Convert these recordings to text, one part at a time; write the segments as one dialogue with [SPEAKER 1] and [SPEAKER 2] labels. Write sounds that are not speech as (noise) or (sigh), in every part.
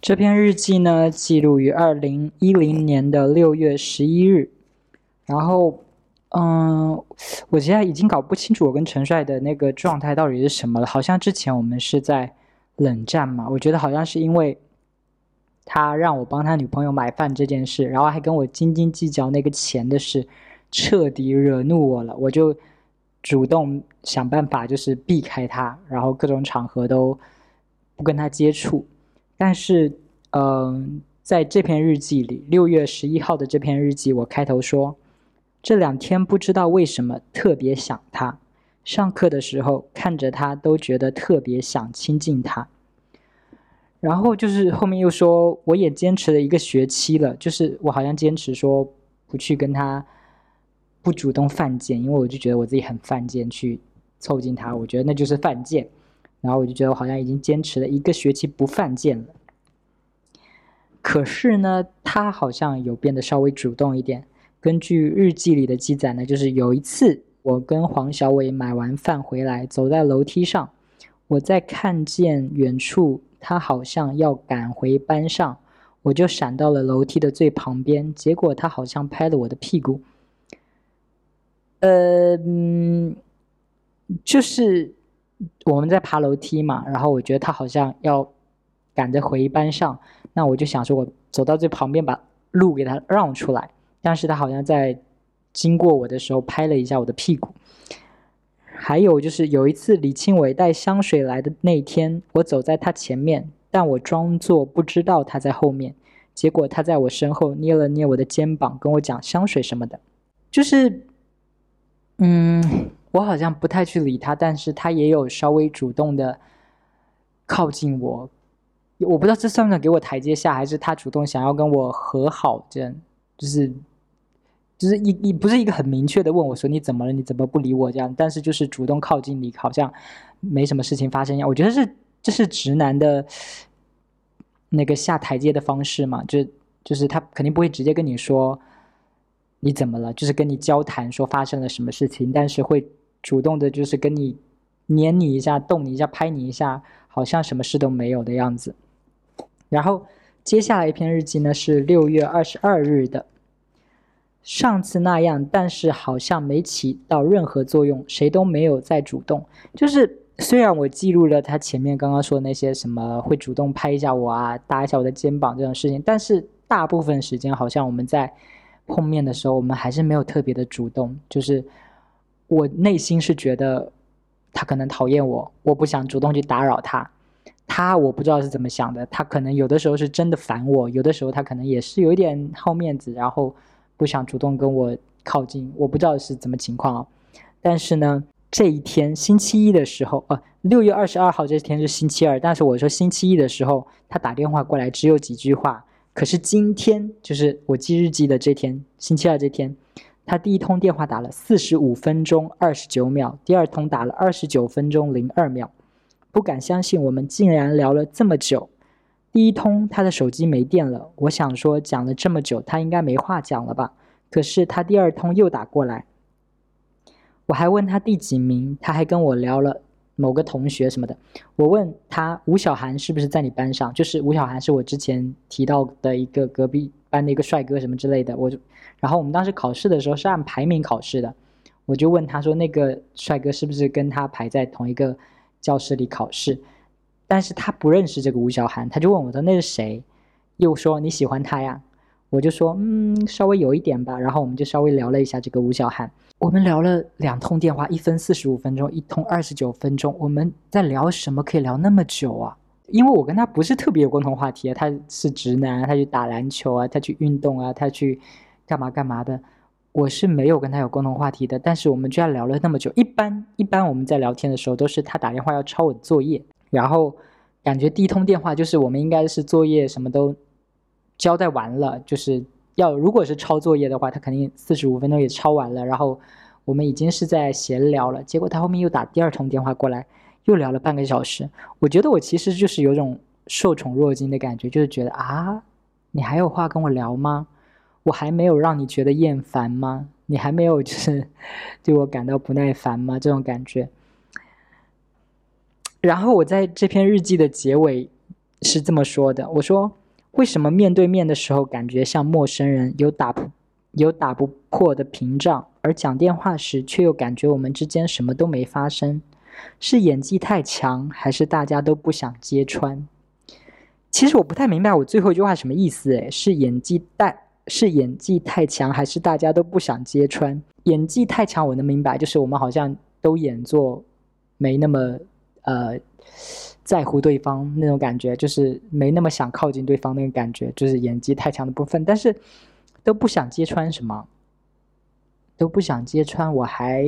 [SPEAKER 1] 这篇日记呢，记录于二零一零年的六月十一日。然后，嗯，我现在已经搞不清楚我跟陈帅的那个状态到底是什么了。好像之前我们是在冷战嘛，我觉得好像是因为他让我帮他女朋友买饭这件事，然后还跟我斤斤计较那个钱的事，彻底惹怒我了。我就主动想办法，就是避开他，然后各种场合都不跟他接触。但是，嗯，在这篇日记里，六月十一号的这篇日记，我开头说，这两天不知道为什么特别想他，上课的时候看着他都觉得特别想亲近他。然后就是后面又说，我也坚持了一个学期了，就是我好像坚持说不去跟他不主动犯贱，因为我就觉得我自己很犯贱，去凑近他，我觉得那就是犯贱。然后我就觉得我好像已经坚持了一个学期不犯贱了，可是呢，他好像有变得稍微主动一点。根据日记里的记载呢，就是有一次我跟黄小伟买完饭回来，走在楼梯上，我在看见远处他好像要赶回班上，我就闪到了楼梯的最旁边，结果他好像拍了我的屁股。呃，嗯，就是。我们在爬楼梯嘛，然后我觉得他好像要赶着回班上，那我就想说，我走到最旁边把路给他让出来。但是他好像在经过我的时候拍了一下我的屁股。还有就是有一次李庆伟带香水来的那天，我走在他前面，但我装作不知道他在后面，结果他在我身后捏了捏我的肩膀，跟我讲香水什么的，就是，嗯。我好像不太去理他，但是他也有稍微主动的靠近我，我不知道这算不算给我台阶下，还是他主动想要跟我和好，这样就是就是一一不是一个很明确的问我说你怎么了，你怎么不理我这样，但是就是主动靠近你，好像没什么事情发生一样。我觉得是这是直男的那个下台阶的方式嘛，就就是他肯定不会直接跟你说你怎么了，就是跟你交谈说发生了什么事情，但是会。主动的，就是跟你黏你一下，动你一下，拍你一下，好像什么事都没有的样子。然后接下来一篇日记呢，是六月二十二日的。上次那样，但是好像没起到任何作用，谁都没有再主动。就是虽然我记录了他前面刚刚说的那些什么会主动拍一下我啊，搭一下我的肩膀这种事情，但是大部分时间好像我们在碰面的时候，我们还是没有特别的主动，就是。我内心是觉得他可能讨厌我，我不想主动去打扰他。他我不知道是怎么想的，他可能有的时候是真的烦我，有的时候他可能也是有一点好面子，然后不想主动跟我靠近。我不知道是怎么情况啊。但是呢，这一天星期一的时候，呃，六月二十二号这天是星期二，但是我说星期一的时候，他打电话过来只有几句话。可是今天就是我记日记的这天，星期二这天。他第一通电话打了四十五分钟二十九秒，第二通打了二十九分钟零二秒，不敢相信我们竟然聊了这么久。第一通他的手机没电了，我想说讲了这么久他应该没话讲了吧？可是他第二通又打过来，我还问他第几名，他还跟我聊了某个同学什么的。我问他吴小涵是不是在你班上？就是吴小涵是我之前提到的一个隔壁班的一个帅哥什么之类的，我就。然后我们当时考试的时候是按排名考试的，我就问他说：“那个帅哥是不是跟他排在同一个教室里考试？”但是他不认识这个吴小涵，他就问我说：“那是谁？”又说：“你喜欢他呀？”我就说：“嗯，稍微有一点吧。”然后我们就稍微聊了一下这个吴小涵，我们聊了两通电话，一分四十五分钟，一通二十九分钟。我们在聊什么？可以聊那么久啊？因为我跟他不是特别有共同话题啊，他是直男，他去打篮球啊，他去运动啊，他去。干嘛干嘛的，我是没有跟他有共同话题的，但是我们居然聊了那么久。一般一般我们在聊天的时候，都是他打电话要抄我的作业，然后感觉第一通电话就是我们应该是作业什么都交代完了，就是要如果是抄作业的话，他肯定四十五分钟也抄完了，然后我们已经是在闲聊了。结果他后面又打第二通电话过来，又聊了半个小时。我觉得我其实就是有种受宠若惊的感觉，就是觉得啊，你还有话跟我聊吗？我还没有让你觉得厌烦吗？你还没有就是 (laughs) 对我感到不耐烦吗？这种感觉。然后我在这篇日记的结尾是这么说的：“我说，为什么面对面的时候感觉像陌生人，有打不有打不破的屏障，而讲电话时却又感觉我们之间什么都没发生？是演技太强，还是大家都不想揭穿？”其实我不太明白我最后一句话什么意思。诶，是演技太是演技太强，还是大家都不想揭穿？演技太强，我能明白，就是我们好像都演作没那么呃。在乎对方那种感觉，就是没那么想靠近对方那个感觉，就是演技太强的部分。但是都不想揭穿什么，都不想揭穿。我还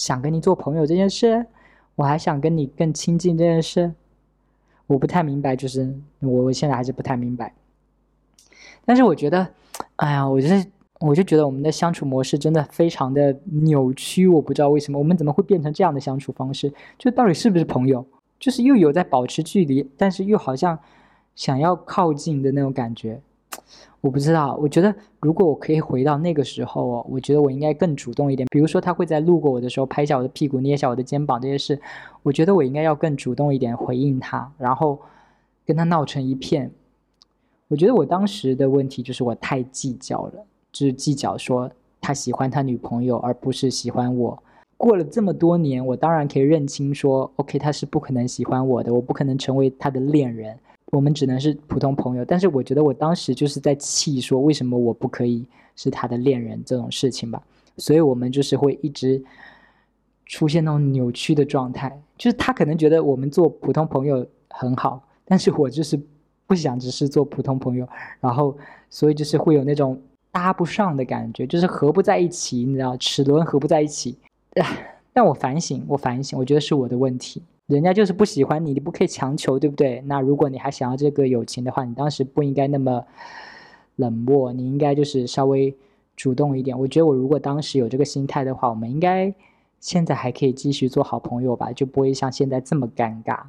[SPEAKER 1] 想跟你做朋友这件事，我还想跟你更亲近这件事，我不太明白。就是我我现在还是不太明白。但是我觉得，哎呀，我就是我就觉得我们的相处模式真的非常的扭曲。我不知道为什么我们怎么会变成这样的相处方式？就到底是不是朋友？就是又有在保持距离，但是又好像想要靠近的那种感觉，我不知道。我觉得如果我可以回到那个时候哦，我觉得我应该更主动一点。比如说他会在路过我的时候拍一下我的屁股、捏一下我的肩膀这些事，我觉得我应该要更主动一点回应他，然后跟他闹成一片。我觉得我当时的问题就是我太计较了，就是计较说他喜欢他女朋友而不是喜欢我。过了这么多年，我当然可以认清说，OK，他是不可能喜欢我的，我不可能成为他的恋人，我们只能是普通朋友。但是我觉得我当时就是在气，说为什么我不可以是他的恋人这种事情吧。所以我们就是会一直出现那种扭曲的状态，就是他可能觉得我们做普通朋友很好，但是我就是不想只是做普通朋友，然后所以就是会有那种搭不上的感觉，就是合不在一起，你知道，齿轮合不在一起。但我反省，我反省，我觉得是我的问题。人家就是不喜欢你，你不可以强求，对不对？那如果你还想要这个友情的话，你当时不应该那么冷漠，你应该就是稍微主动一点。我觉得我如果当时有这个心态的话，我们应该现在还可以继续做好朋友吧，就不会像现在这么尴尬。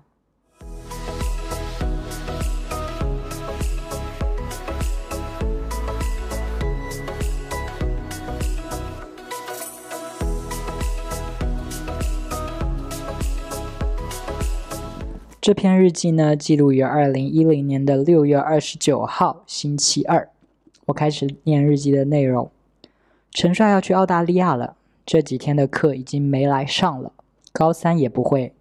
[SPEAKER 1] 这篇日记呢，记录于二零一零年的六月二十九号，星期二。我开始念日记的内容。陈帅要去澳大利亚了，这几天的课已经没来上了，高三也不会。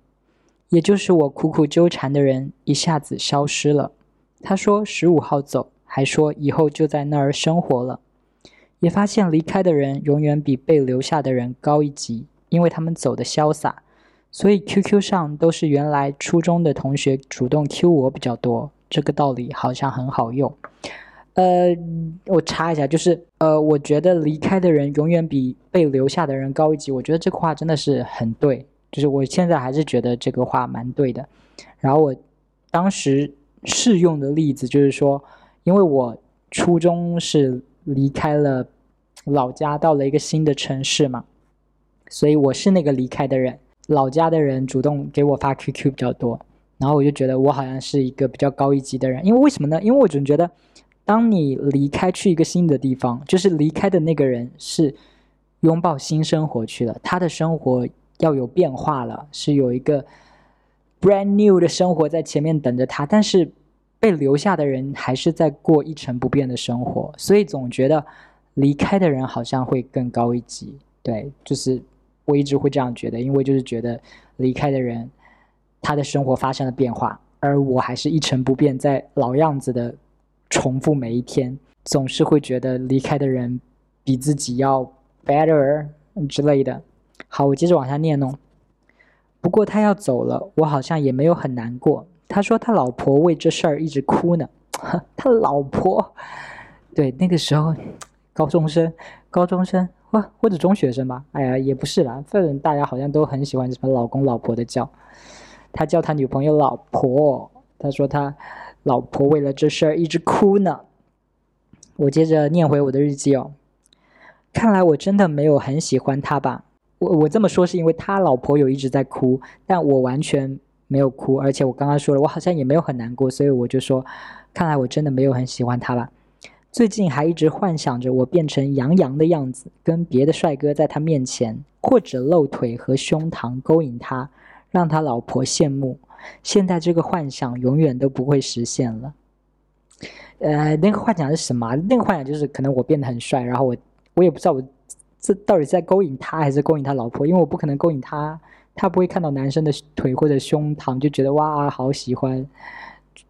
[SPEAKER 1] 也就是我苦苦纠缠的人一下子消失了。他说十五号走，还说以后就在那儿生活了。也发现离开的人永远比被留下的人高一级，因为他们走的潇洒。所以 QQ 上都是原来初中的同学主动 Q 我比较多，这个道理好像很好用。呃，我查一下，就是呃，我觉得离开的人永远比被留下的人高一级。我觉得这个话真的是很对，就是我现在还是觉得这个话蛮对的。然后我当时试用的例子就是说，因为我初中是离开了老家，到了一个新的城市嘛，所以我是那个离开的人。老家的人主动给我发 QQ 比较多，然后我就觉得我好像是一个比较高一级的人，因为为什么呢？因为我总觉得，当你离开去一个新的地方，就是离开的那个人是拥抱新生活去了，他的生活要有变化了，是有一个 brand new 的生活在前面等着他，但是被留下的人还是在过一成不变的生活，所以总觉得离开的人好像会更高一级，对，就是。我一直会这样觉得，因为就是觉得离开的人，他的生活发生了变化，而我还是一成不变，在老样子的重复每一天，总是会觉得离开的人比自己要 better 之类的。好，我接着往下念哦。不过他要走了，我好像也没有很难过。他说他老婆为这事儿一直哭呢。(laughs) 他老婆，(laughs) 对，那个时候高中生，高中生。或或者中学生吧，哎呀，也不是啦，反正大家好像都很喜欢什么老公老婆的叫，他叫他女朋友老婆，他说他老婆为了这事儿一直哭呢。我接着念回我的日记哦，看来我真的没有很喜欢他吧？我我这么说是因为他老婆有一直在哭，但我完全没有哭，而且我刚刚说了，我好像也没有很难过，所以我就说，看来我真的没有很喜欢他吧。最近还一直幻想着我变成杨洋的样子，跟别的帅哥在他面前，或者露腿和胸膛勾引他，让他老婆羡慕。现在这个幻想永远都不会实现了。呃，那个幻想是什么？那个幻想就是可能我变得很帅，然后我我也不知道我这到底在勾引他还是勾引他老婆，因为我不可能勾引他，他不会看到男生的腿或者胸膛就觉得哇好喜欢，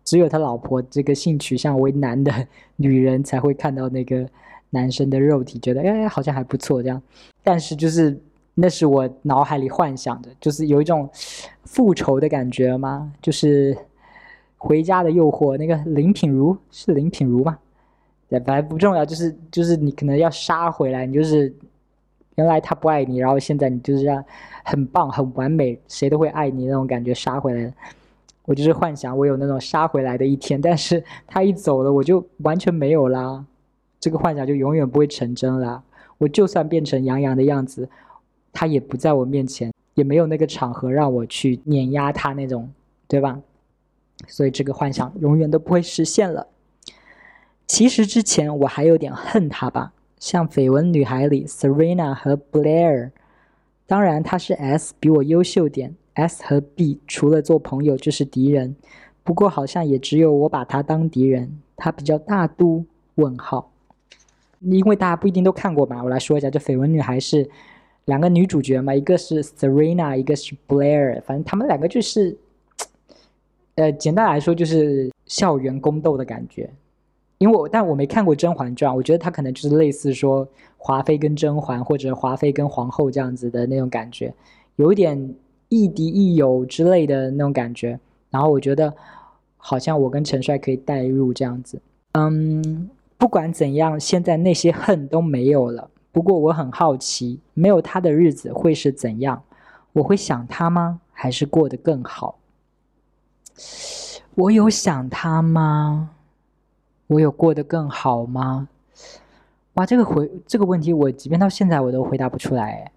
[SPEAKER 1] 只有他老婆这个性取向为男的女人才会看到那个男生的肉体，觉得哎好像还不错这样，但是就是。那是我脑海里幻想的，就是有一种复仇的感觉吗？就是《回家的诱惑》那个林品如是林品如吗？对，反正不重要，就是就是你可能要杀回来，你就是原来他不爱你，然后现在你就是要很棒、很完美，谁都会爱你那种感觉杀回来。我就是幻想我有那种杀回来的一天，但是他一走了，我就完全没有啦，这个幻想就永远不会成真啦。我就算变成杨洋的样子。他也不在我面前，也没有那个场合让我去碾压他那种，对吧？所以这个幻想永远都不会实现了。其实之前我还有点恨他吧，像《绯闻女孩》里 Serena 和 Blair，当然他是 S 比我优秀点，S 和 B 除了做朋友就是敌人。不过好像也只有我把他当敌人，他比较大度。问号，因为大家不一定都看过嘛，我来说一下，这《绯闻女孩》是。两个女主角嘛，一个是 Serena，一个是 Blair，反正他们两个就是，呃，简单来说就是校园宫斗的感觉。因为我但我没看过《甄嬛传》，我觉得它可能就是类似说华妃跟甄嬛，或者华妃跟皇后这样子的那种感觉，有一点亦敌亦友之类的那种感觉。然后我觉得好像我跟陈帅可以代入这样子。嗯，不管怎样，现在那些恨都没有了。不过我很好奇，没有他的日子会是怎样？我会想他吗？还是过得更好？我有想他吗？我有过得更好吗？哇，这个回这个问题，我即便到现在我都回答不出来。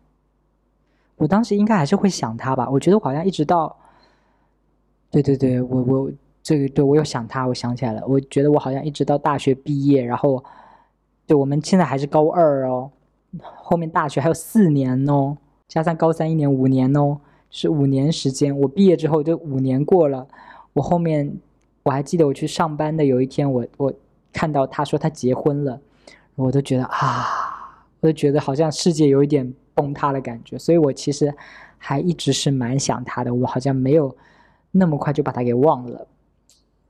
[SPEAKER 1] 我当时应该还是会想他吧？我觉得我好像一直到……对对对，我我这个对我有想他，我想起来了。我觉得我好像一直到大学毕业，然后，对我们现在还是高二哦。后面大学还有四年哦，加上高三一年，五年哦，是五年时间。我毕业之后就五年过了。我后面我还记得我去上班的有一天，我我看到他说他结婚了，我都觉得啊，我都觉得好像世界有一点崩塌的感觉。所以我其实还一直是蛮想他的，我好像没有那么快就把他给忘了。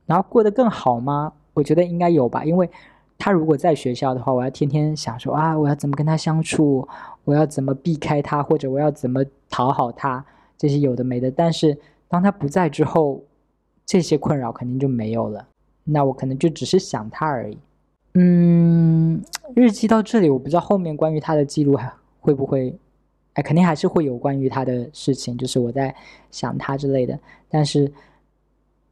[SPEAKER 1] 然后过得更好吗？我觉得应该有吧，因为。他如果在学校的话，我要天天想说啊，我要怎么跟他相处，我要怎么避开他，或者我要怎么讨好他，这些有的没的。但是当他不在之后，这些困扰肯定就没有了。那我可能就只是想他而已。嗯，日记到这里，我不知道后面关于他的记录还会不会，哎，肯定还是会有关于他的事情，就是我在想他之类的。但是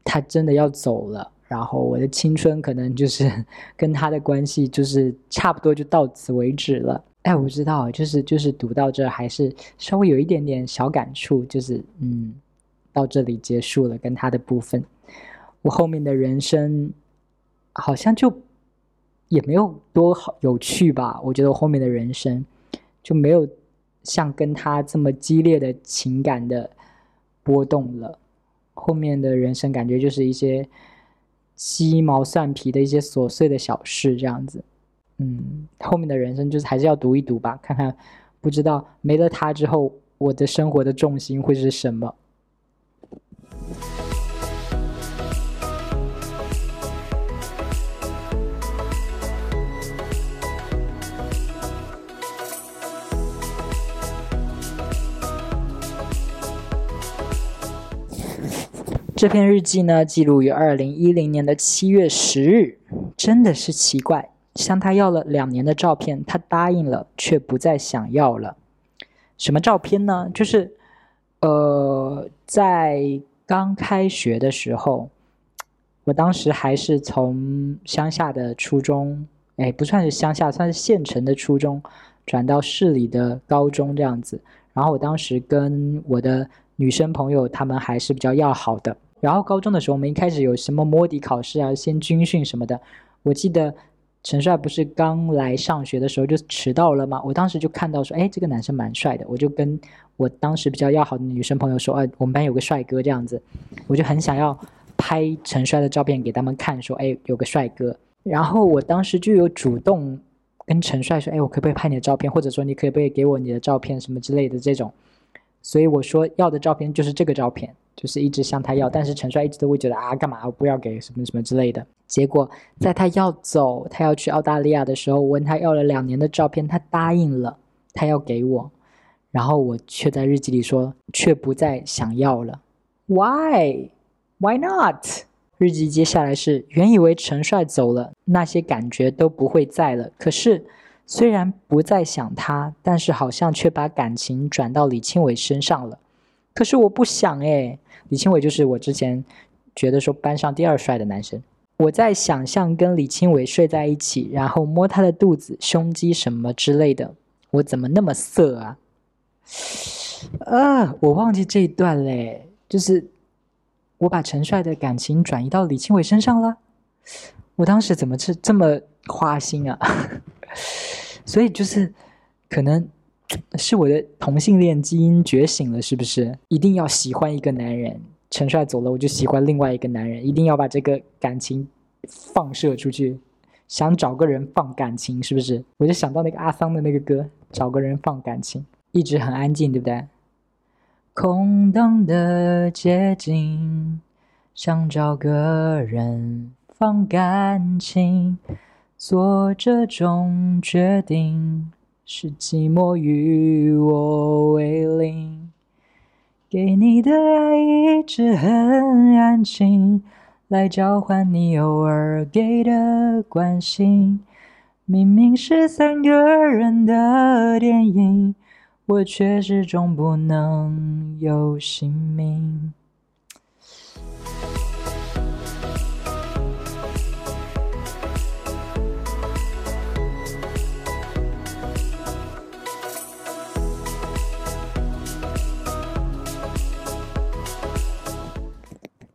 [SPEAKER 1] 他真的要走了。然后我的青春可能就是 (laughs) 跟他的关系就是差不多就到此为止了。哎，我知道，就是就是读到这还是稍微有一点点小感触，就是嗯，到这里结束了跟他的部分。我后面的人生好像就也没有多好有趣吧。我觉得我后面的人生就没有像跟他这么激烈的情感的波动了。后面的人生感觉就是一些。鸡毛蒜皮的一些琐碎的小事，这样子，嗯，后面的人生就是还是要读一读吧，看看，不知道没了他之后，我的生活的重心会是什么。这篇日记呢，记录于二零一零年的七月十日。真的是奇怪，向他要了两年的照片，他答应了，却不再想要了。什么照片呢？就是，呃，在刚开学的时候，我当时还是从乡下的初中，哎，不算是乡下，算是县城的初中，转到市里的高中这样子。然后我当时跟我的女生朋友，她们还是比较要好的。然后高中的时候，我们一开始有什么摸底考试啊，先军训什么的。我记得陈帅不是刚来上学的时候就迟到了吗？我当时就看到说，哎，这个男生蛮帅的，我就跟我当时比较要好的女生朋友说，哎，我们班有个帅哥这样子，我就很想要拍陈帅的照片给他们看，说，哎，有个帅哥。然后我当时就有主动跟陈帅说，哎，我可不可以拍你的照片，或者说你可不可以给我你的照片什么之类的这种。所以我说要的照片就是这个照片。就是一直向他要，但是陈帅一直都会觉得啊，干嘛我不要给什么什么之类的。结果在他要走，他要去澳大利亚的时候，我问他要了两年的照片，他答应了，他要给我，然后我却在日记里说，却不再想要了。Why? Why not? 日记接下来是原以为陈帅走了，那些感觉都不会在了。可是虽然不再想他，但是好像却把感情转到李庆伟身上了。可是我不想诶，李清伟就是我之前觉得说班上第二帅的男生。我在想象跟李清伟睡在一起，然后摸他的肚子、胸肌什么之类的。我怎么那么色啊？啊，我忘记这一段嘞，就是我把陈帅的感情转移到李清伟身上了。我当时怎么是这么花心啊？(laughs) 所以就是可能。是我的同性恋基因觉醒了，是不是？一定要喜欢一个男人，陈帅走了，我就喜欢另外一个男人，一定要把这个感情放射出去，想找个人放感情，是不是？我就想到那个阿桑的那个歌，找个人放感情，一直很安静，对不对？空荡的街景，想找个人放感情，做这种决定。是寂寞与我为邻，给你的爱一直很安静，来交换你偶尔给的关心。明明是三个人的电影，我却始终不能有姓名。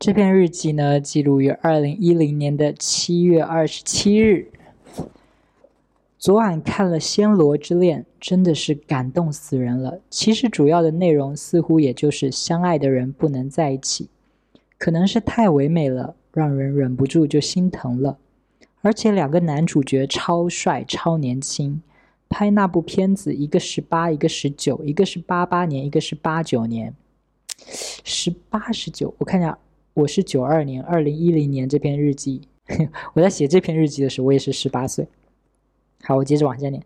[SPEAKER 1] 这篇日记呢，记录于二零一零年的七月二十七日。昨晚看了《暹罗之恋》，真的是感动死人了。其实主要的内容似乎也就是相爱的人不能在一起，可能是太唯美了，让人忍不住就心疼了。而且两个男主角超帅、超年轻，拍那部片子，一个十八，一个十九，一个是八八年，一个是八九年，十八十九，我看一下。我是九二年，二零一零年这篇日记，(laughs) 我在写这篇日记的时候，我也是十八岁。好，我接着往下念，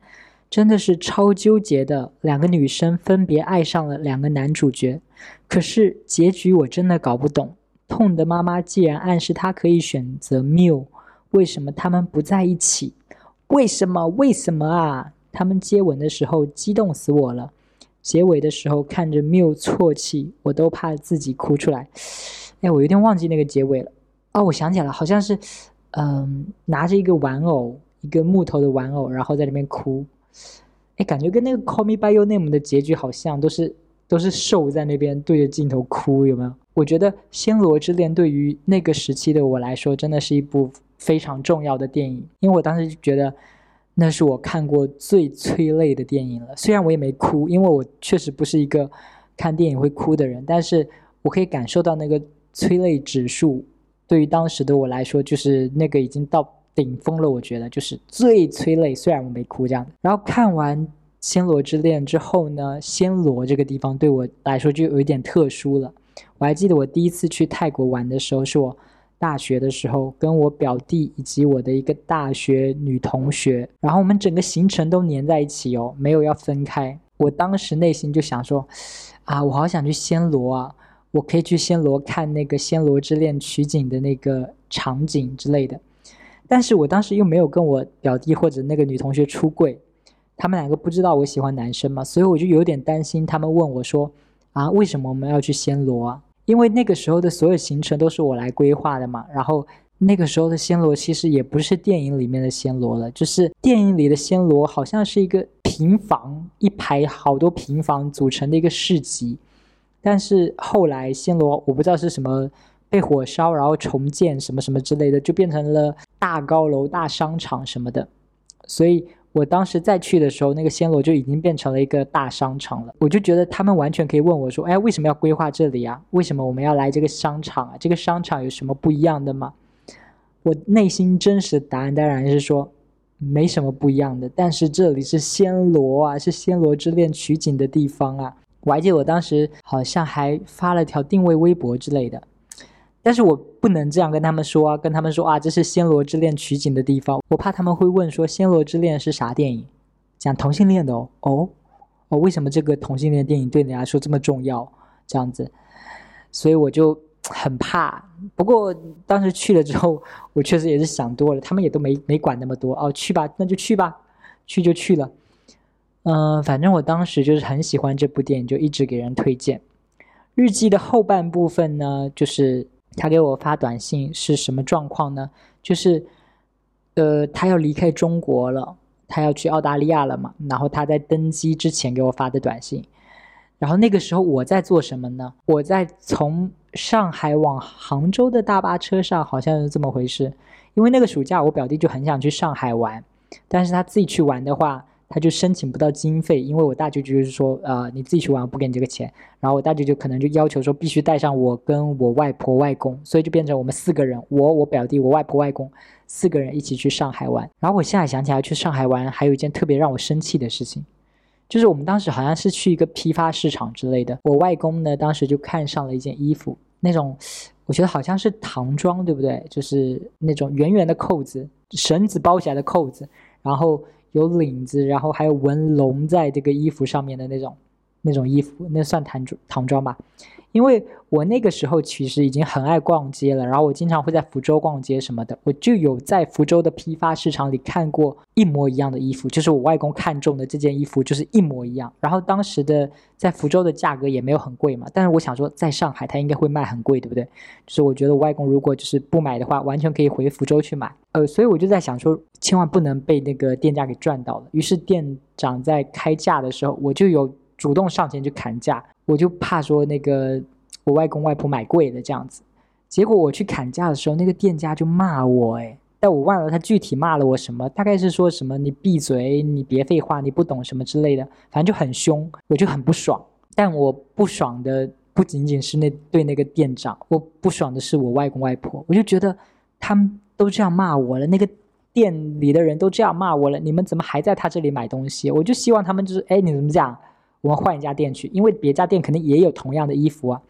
[SPEAKER 1] 真的是超纠结的。两个女生分别爱上了两个男主角，可是结局我真的搞不懂。痛的妈妈既然暗示她可以选择缪，为什么他们不在一起？为什么？为什么啊？他们接吻的时候激动死我了，结尾的时候看着缪啜泣，我都怕自己哭出来。哎，我有点忘记那个结尾了。哦，我想起来了，好像是，嗯，拿着一个玩偶，一个木头的玩偶，然后在里面哭。哎，感觉跟那个《Call Me by Your Name》的结局好像，都是都是瘦在那边对着镜头哭，有没有？我觉得《暹罗之恋》对于那个时期的我来说，真的是一部非常重要的电影，因为我当时就觉得那是我看过最催泪的电影了。虽然我也没哭，因为我确实不是一个看电影会哭的人，但是我可以感受到那个。催泪指数对于当时的我来说，就是那个已经到顶峰了。我觉得就是最催泪，虽然我没哭这样的。然后看完《暹罗之恋》之后呢，暹罗这个地方对我来说就有一点特殊了。我还记得我第一次去泰国玩的时候，是我大学的时候，跟我表弟以及我的一个大学女同学，然后我们整个行程都黏在一起哦，没有要分开。我当时内心就想说，啊，我好想去暹罗啊。我可以去暹罗看那个《暹罗之恋》取景的那个场景之类的，但是我当时又没有跟我表弟或者那个女同学出柜，他们两个不知道我喜欢男生嘛，所以我就有点担心。他们问我说：“啊，为什么我们要去暹罗啊？”因为那个时候的所有行程都是我来规划的嘛。然后那个时候的暹罗其实也不是电影里面的暹罗了，就是电影里的暹罗好像是一个平房，一排好多平房组成的一个市集。但是后来暹罗我不知道是什么被火烧，然后重建什么什么之类的，就变成了大高楼、大商场什么的。所以我当时再去的时候，那个暹罗就已经变成了一个大商场了。我就觉得他们完全可以问我说：“哎，为什么要规划这里啊？为什么我们要来这个商场啊？这个商场有什么不一样的吗？”我内心真实的答案当然是说。没什么不一样的，但是这里是暹罗啊，是暹罗之恋取景的地方啊。我还记得我当时好像还发了条定位微博之类的，但是我不能这样跟他们说啊，跟他们说啊，这是暹罗之恋取景的地方，我怕他们会问说暹罗之恋是啥电影，讲同性恋的哦哦哦，为什么这个同性恋电影对你来说这么重要？这样子，所以我就。很怕，不过当时去了之后，我确实也是想多了，他们也都没没管那么多哦，去吧，那就去吧，去就去了。嗯，反正我当时就是很喜欢这部电影，就一直给人推荐。日记的后半部分呢，就是他给我发短信是什么状况呢？就是，呃，他要离开中国了，他要去澳大利亚了嘛，然后他在登机之前给我发的短信。然后那个时候我在做什么呢？我在从上海往杭州的大巴车上，好像是这么回事。因为那个暑假我表弟就很想去上海玩，但是他自己去玩的话，他就申请不到经费，因为我大舅舅就是说，呃，你自己去玩，不给你这个钱。然后我大舅舅可能就要求说，必须带上我跟我外婆外公，所以就变成我们四个人，我我表弟我外婆外公四个人一起去上海玩。然后我现在想起来去上海玩，还有一件特别让我生气的事情。就是我们当时好像是去一个批发市场之类的，我外公呢当时就看上了一件衣服，那种我觉得好像是唐装，对不对？就是那种圆圆的扣子，绳子包起来的扣子，然后有领子，然后还有纹龙在这个衣服上面的那种。那种衣服，那算唐装唐装吧。因为我那个时候其实已经很爱逛街了，然后我经常会在福州逛街什么的，我就有在福州的批发市场里看过一模一样的衣服，就是我外公看中的这件衣服就是一模一样。然后当时的在福州的价格也没有很贵嘛，但是我想说在上海它应该会卖很贵，对不对？就是我觉得我外公如果就是不买的话，完全可以回福州去买。呃，所以我就在想说，千万不能被那个店家给赚到了。于是店长在开价的时候，我就有主动上前去砍价。我就怕说那个我外公外婆买贵了这样子，结果我去砍价的时候，那个店家就骂我哎，但我忘了他具体骂了我什么，大概是说什么你闭嘴，你别废话，你不懂什么之类的，反正就很凶，我就很不爽。但我不爽的不仅仅是那对那个店长，我不爽的是我外公外婆，我就觉得他们都这样骂我了，那个店里的人都这样骂我了，你们怎么还在他这里买东西？我就希望他们就是哎，你怎么讲？我们换一家店去，因为别家店可能也有同样的衣服啊。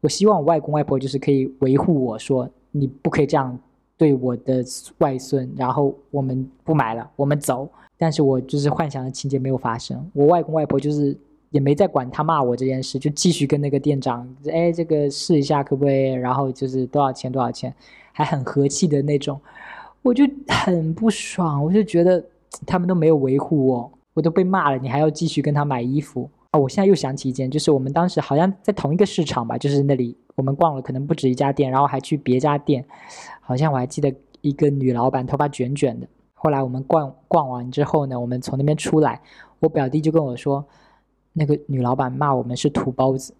[SPEAKER 1] 我希望我外公外婆就是可以维护我说，你不可以这样对我的外孙，然后我们不买了，我们走。但是我就是幻想的情节没有发生，我外公外婆就是也没在管他骂我这件事，就继续跟那个店长，哎，这个试一下可不可以？然后就是多少钱多少钱，还很和气的那种，我就很不爽，我就觉得他们都没有维护我。我都被骂了，你还要继续跟他买衣服啊！我现在又想起一件，就是我们当时好像在同一个市场吧，就是那里我们逛了可能不止一家店，然后还去别家店，好像我还记得一个女老板头发卷卷的。后来我们逛逛完之后呢，我们从那边出来，我表弟就跟我说，那个女老板骂我们是土包子，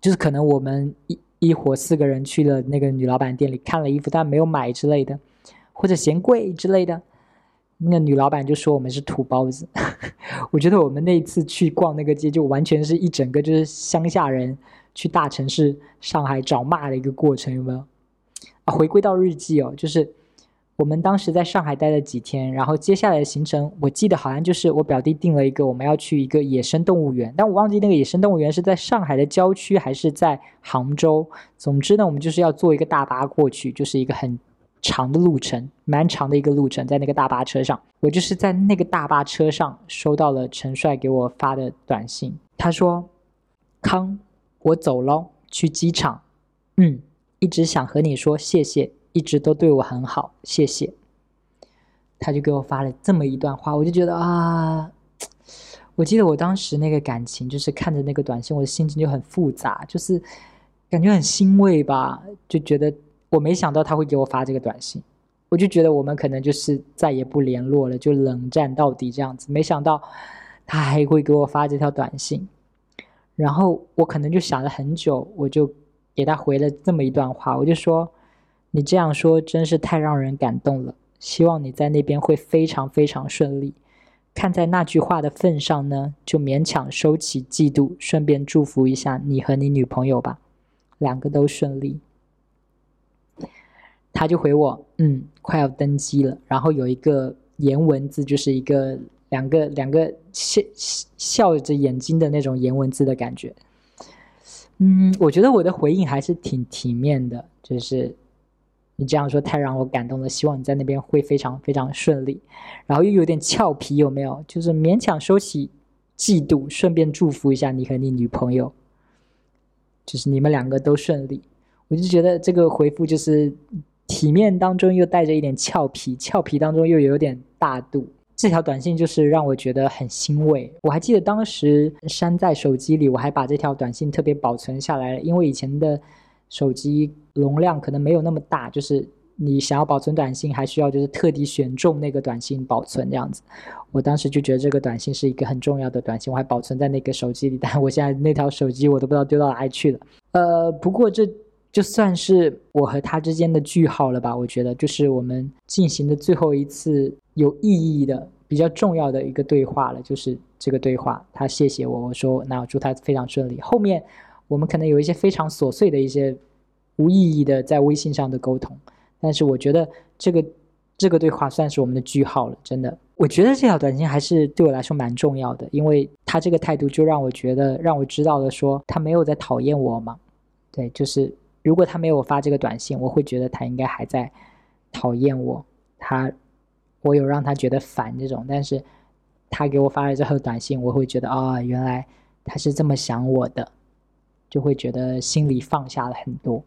[SPEAKER 1] 就是可能我们一一伙四个人去了那个女老板店里看了衣服，但没有买之类的，或者嫌贵之类的。那个女老板就说我们是土包子，(laughs) 我觉得我们那次去逛那个街，就完全是一整个就是乡下人去大城市上海找骂的一个过程，有没有？啊，回归到日记哦，就是我们当时在上海待了几天，然后接下来的行程，我记得好像就是我表弟定了一个我们要去一个野生动物园，但我忘记那个野生动物园是在上海的郊区还是在杭州。总之呢，我们就是要坐一个大巴过去，就是一个很。长的路程，蛮长的一个路程，在那个大巴车上，我就是在那个大巴车上收到了陈帅给我发的短信。他说：“康，我走喽，去机场。嗯，一直想和你说谢谢，一直都对我很好，谢谢。”他就给我发了这么一段话，我就觉得啊，我记得我当时那个感情，就是看着那个短信，我的心情就很复杂，就是感觉很欣慰吧，就觉得。我没想到他会给我发这个短信，我就觉得我们可能就是再也不联络了，就冷战到底这样子。没想到他还会给我发这条短信，然后我可能就想了很久，我就给他回了这么一段话，我就说：“你这样说真是太让人感动了，希望你在那边会非常非常顺利。看在那句话的份上呢，就勉强收起嫉妒，顺便祝福一下你和你女朋友吧，两个都顺利。”他就回我：“嗯，快要登机了。”然后有一个颜文字，就是一个两个两个笑笑着眼睛的那种颜文字的感觉。嗯，我觉得我的回应还是挺体面的，就是你这样说太让我感动了。希望你在那边会非常非常顺利，然后又有点俏皮，有没有？就是勉强收起嫉妒，顺便祝福一下你和你女朋友，就是你们两个都顺利。我就觉得这个回复就是体面当中又带着一点俏皮，俏皮当中又有点大度。这条短信就是让我觉得很欣慰。我还记得当时删在手机里，我还把这条短信特别保存下来了。因为以前的手机容量可能没有那么大，就是你想要保存短信，还需要就是特地选中那个短信保存这样子。我当时就觉得这个短信是一个很重要的短信，我还保存在那个手机里。但我现在那条手机我都不知道丢到哪里去了。呃，不过这就算是我和他之间的句号了吧？我觉得就是我们进行的最后一次。有意义的、比较重要的一个对话了，就是这个对话。他谢谢我，我说那我祝他非常顺利。后面我们可能有一些非常琐碎的一些无意义的在微信上的沟通，但是我觉得这个这个对话算是我们的句号了。真的，我觉得这条短信还是对我来说蛮重要的，因为他这个态度就让我觉得让我知道了说他没有在讨厌我嘛。对，就是如果他没有发这个短信，我会觉得他应该还在讨厌我。他。我有让他觉得烦这种，但是他给我发了这条短信，我会觉得啊，原来他是这么想我的，就会觉得心里放下了很多。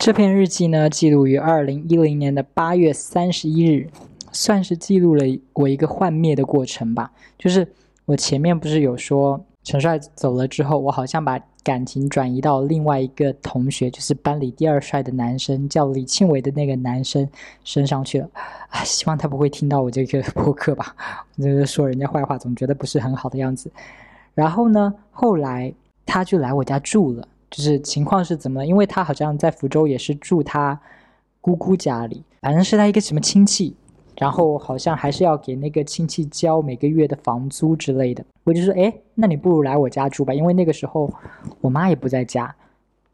[SPEAKER 1] 这篇日记呢，记录于二零一零年的八月三十一日。算是记录了我一个幻灭的过程吧。就是我前面不是有说陈帅走了之后，我好像把感情转移到另外一个同学，就是班里第二帅的男生，叫李庆伟的那个男生身上去了。啊，希望他不会听到我这个播客吧？就是说人家坏话，总觉得不是很好的样子。然后呢，后来他就来我家住了。就是情况是怎么？因为他好像在福州也是住他姑姑家里，反正是他一个什么亲戚。然后好像还是要给那个亲戚交每个月的房租之类的，我就说，哎，那你不如来我家住吧，因为那个时候我妈也不在家，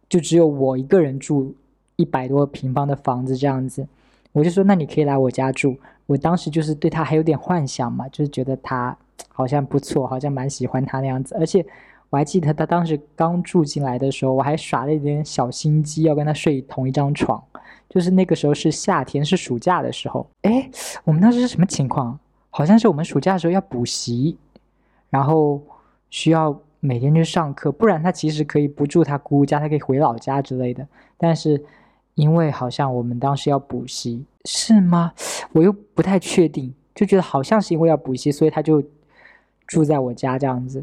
[SPEAKER 1] 就只有我一个人住一百多平方的房子这样子，我就说，那你可以来我家住。我当时就是对他还有点幻想嘛，就是觉得他好像不错，好像蛮喜欢他那样子，而且我还记得他当时刚住进来的时候，我还耍了一点小心机，要跟他睡同一张床。就是那个时候是夏天，是暑假的时候。哎，我们当时是什么情况？好像是我们暑假的时候要补习，然后需要每天去上课，不然他其实可以不住他姑姑家，他可以回老家之类的。但是因为好像我们当时要补习，是吗？我又不太确定，就觉得好像是因为要补习，所以他就住在我家这样子。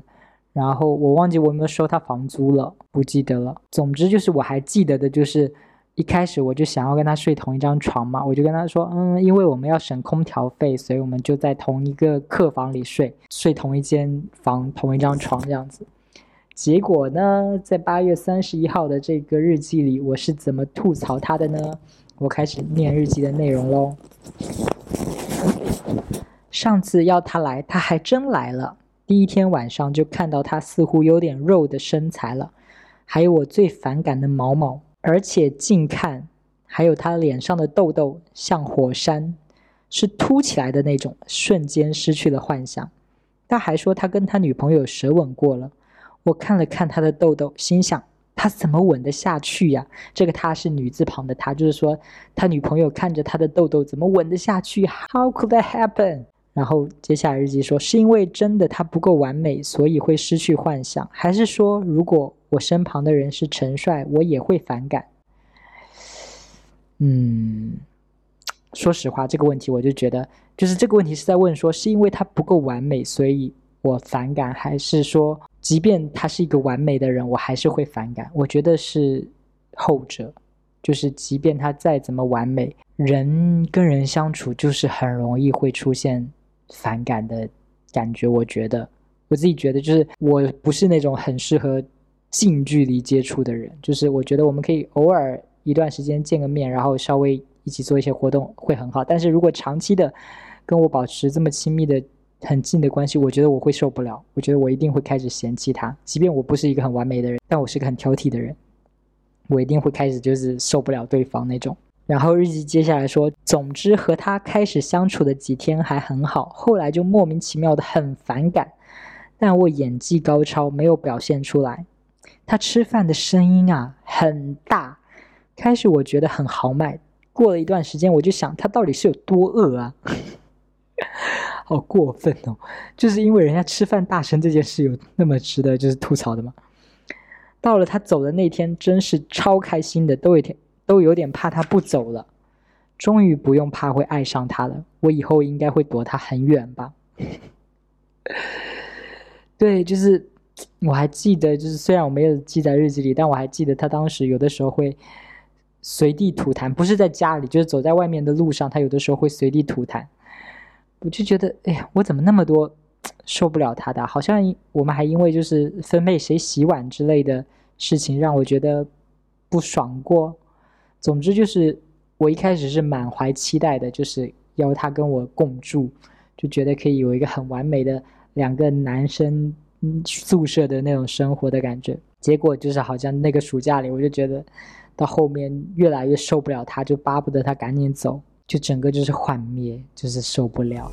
[SPEAKER 1] 然后我忘记我有没有收他房租了，不记得了。总之就是我还记得的就是。一开始我就想要跟他睡同一张床嘛，我就跟他说，嗯，因为我们要省空调费，所以我们就在同一个客房里睡，睡同一间房，同一张床这样子。结果呢，在八月三十一号的这个日记里，我是怎么吐槽他的呢？我开始念日记的内容喽。上次要他来，他还真来了。第一天晚上就看到他似乎有点肉的身材了，还有我最反感的毛毛。而且近看，还有他脸上的痘痘像火山，是凸起来的那种，瞬间失去了幻想。他还说他跟他女朋友舌吻过了。我看了看他的痘痘，心想他怎么吻得下去呀？这个他是女字旁的他，就是说他女朋友看着他的痘痘怎么吻得下去？How could that happen？然后接下来日记说，是因为真的他不够完美，所以会失去幻想，还是说如果？我身旁的人是陈帅，我也会反感。嗯，说实话，这个问题我就觉得，就是这个问题是在问说，是因为他不够完美，所以我反感，还是说，即便他是一个完美的人，我还是会反感？我觉得是后者，就是即便他再怎么完美，人跟人相处就是很容易会出现反感的感觉。我觉得我自己觉得，就是我不是那种很适合近距离接触的人，就是我觉得我们可以偶尔一段时间见个面，然后稍微一起做一些活动会很好。但是如果长期的跟我保持这么亲密的，很近的关系，我觉得我会受不了。我觉得我一定会开始嫌弃他，即便我不是一个很完美的人，但我是个很挑剔的人，我一定会开始就是受不了对方那种。然后日记接下来说，总之和他开始相处的几天还很好，后来就莫名其妙的很反感。但我演技高超，没有表现出来。他吃饭的声音啊很大，开始我觉得很豪迈，过了一段时间我就想他到底是有多饿啊。(laughs) 好过分哦！就是因为人家吃饭大声这件事有那么值得就是吐槽的吗？到了他走的那天，真是超开心的，都有点都有点怕他不走了。终于不用怕会爱上他了，我以后应该会躲他很远吧？(laughs) 对，就是我还记得，就是虽然我没有记在日记里，但我还记得他当时有的时候会随地吐痰，不是在家里，就是走在外面的路上，他有的时候会随地吐痰。我就觉得，哎呀，我怎么那么多受不了他的？好像我们还因为就是分配谁洗碗之类的事情，让我觉得不爽过。总之就是，我一开始是满怀期待的，就是要他跟我共住，就觉得可以有一个很完美的两个男生宿舍的那种生活的感觉。结果就是好像那个暑假里，我就觉得到后面越来越受不了他，就巴不得他赶紧走。就整个就是幻灭，就是受不了。